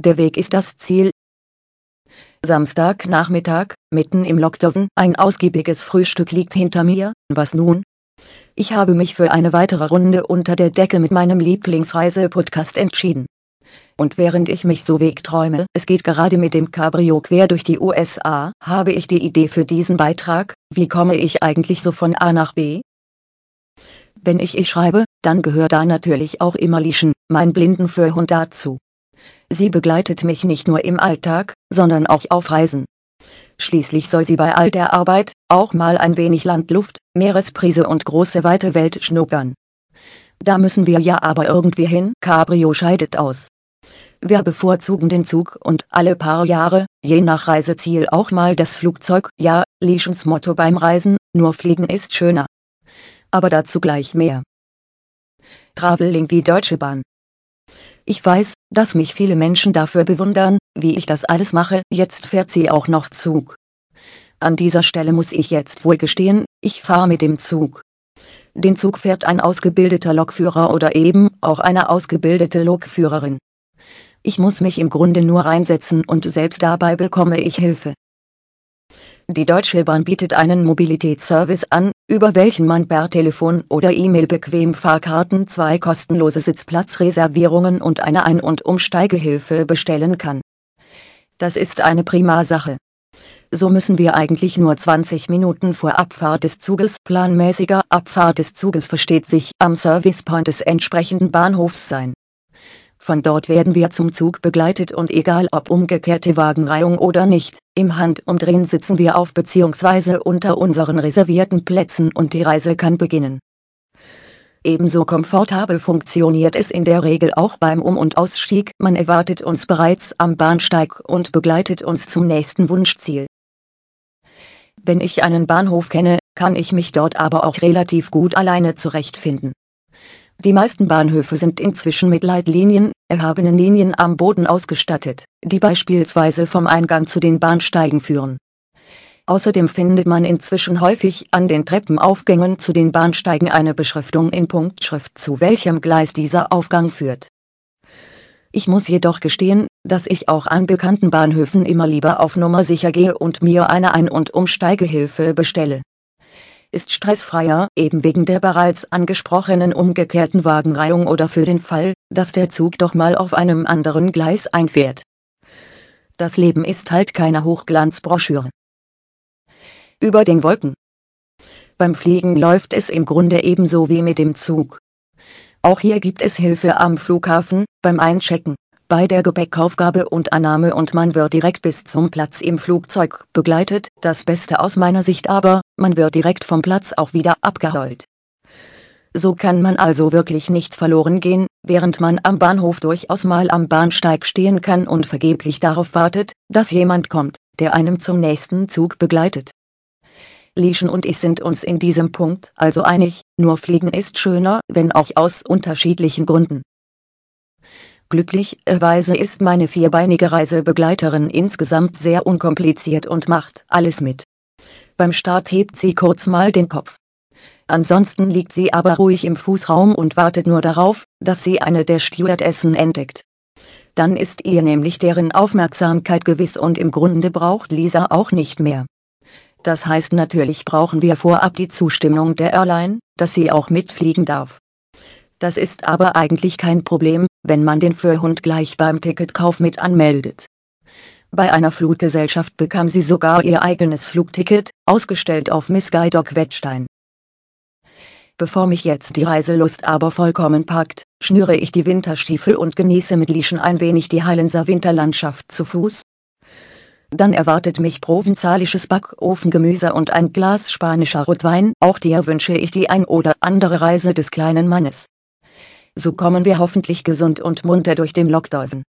der Weg ist das Ziel. Samstagnachmittag, mitten im Lockdown, ein ausgiebiges Frühstück liegt hinter mir, was nun? Ich habe mich für eine weitere Runde unter der Decke mit meinem Lieblingsreise-Podcast entschieden. Und während ich mich so wegträume, es geht gerade mit dem Cabrio quer durch die USA, habe ich die Idee für diesen Beitrag, wie komme ich eigentlich so von A nach B? Wenn ich ich schreibe, dann gehört da natürlich auch immer Lieschen, mein Blindenführhund dazu. Sie begleitet mich nicht nur im Alltag, sondern auch auf Reisen. Schließlich soll sie bei all der Arbeit auch mal ein wenig Landluft, Meeresprise und große weite Welt schnuppern. Da müssen wir ja aber irgendwie hin. Cabrio scheidet aus. Wir bevorzugen den Zug und alle paar Jahre, je nach Reiseziel auch mal das Flugzeug. Ja, Lischens Motto beim Reisen, nur fliegen ist schöner. Aber dazu gleich mehr. Traveling wie Deutsche Bahn. Ich weiß, dass mich viele Menschen dafür bewundern, wie ich das alles mache, jetzt fährt sie auch noch Zug. An dieser Stelle muss ich jetzt wohl gestehen, ich fahre mit dem Zug. Den Zug fährt ein ausgebildeter Lokführer oder eben auch eine ausgebildete Lokführerin. Ich muss mich im Grunde nur reinsetzen und selbst dabei bekomme ich Hilfe. Die Deutsche Bahn bietet einen Mobilitätsservice an, über welchen man per Telefon oder E-Mail bequem Fahrkarten, zwei kostenlose Sitzplatzreservierungen und eine Ein- und Umsteigehilfe bestellen kann. Das ist eine prima Sache. So müssen wir eigentlich nur 20 Minuten vor Abfahrt des Zuges, planmäßiger Abfahrt des Zuges versteht sich, am Servicepoint des entsprechenden Bahnhofs sein. Von dort werden wir zum Zug begleitet und egal ob umgekehrte Wagenreihung oder nicht, im Handumdrehen sitzen wir auf bzw. unter unseren reservierten Plätzen und die Reise kann beginnen. Ebenso komfortabel funktioniert es in der Regel auch beim Um- und Ausstieg. Man erwartet uns bereits am Bahnsteig und begleitet uns zum nächsten Wunschziel. Wenn ich einen Bahnhof kenne, kann ich mich dort aber auch relativ gut alleine zurechtfinden. Die meisten Bahnhöfe sind inzwischen mit Leitlinien, erhabenen Linien am Boden ausgestattet, die beispielsweise vom Eingang zu den Bahnsteigen führen. Außerdem findet man inzwischen häufig an den Treppenaufgängen zu den Bahnsteigen eine Beschriftung in Punktschrift zu welchem Gleis dieser Aufgang führt. Ich muss jedoch gestehen, dass ich auch an bekannten Bahnhöfen immer lieber auf Nummer sicher gehe und mir eine Ein- und Umsteigehilfe bestelle ist stressfreier, eben wegen der bereits angesprochenen umgekehrten Wagenreihung oder für den Fall, dass der Zug doch mal auf einem anderen Gleis einfährt. Das Leben ist halt keine Hochglanzbroschüre. Über den Wolken. Beim Fliegen läuft es im Grunde ebenso wie mit dem Zug. Auch hier gibt es Hilfe am Flughafen, beim Einchecken, bei der Gepäckaufgabe und Annahme und man wird direkt bis zum Platz im Flugzeug begleitet, das Beste aus meiner Sicht aber, man wird direkt vom Platz auch wieder abgeholt. So kann man also wirklich nicht verloren gehen, während man am Bahnhof durchaus mal am Bahnsteig stehen kann und vergeblich darauf wartet, dass jemand kommt, der einem zum nächsten Zug begleitet. Lieschen und ich sind uns in diesem Punkt also einig, nur Fliegen ist schöner, wenn auch aus unterschiedlichen Gründen. Glücklicherweise ist meine vierbeinige Reisebegleiterin insgesamt sehr unkompliziert und macht alles mit. Beim Start hebt sie kurz mal den Kopf. Ansonsten liegt sie aber ruhig im Fußraum und wartet nur darauf, dass sie eine der Stewardessen entdeckt. Dann ist ihr nämlich deren Aufmerksamkeit gewiss und im Grunde braucht Lisa auch nicht mehr. Das heißt natürlich brauchen wir vorab die Zustimmung der Airline, dass sie auch mitfliegen darf. Das ist aber eigentlich kein Problem, wenn man den Führhund gleich beim Ticketkauf mit anmeldet. Bei einer Fluggesellschaft bekam sie sogar ihr eigenes Flugticket, ausgestellt auf Miss Guidoc Wettstein. Bevor mich jetzt die Reiselust aber vollkommen packt, schnüre ich die Winterstiefel und genieße mit Lieschen ein wenig die Heilenser Winterlandschaft zu Fuß. Dann erwartet mich provenzalisches Backofengemüse und ein Glas spanischer Rotwein, auch dir wünsche ich die ein oder andere Reise des kleinen Mannes. So kommen wir hoffentlich gesund und munter durch den Lockdown.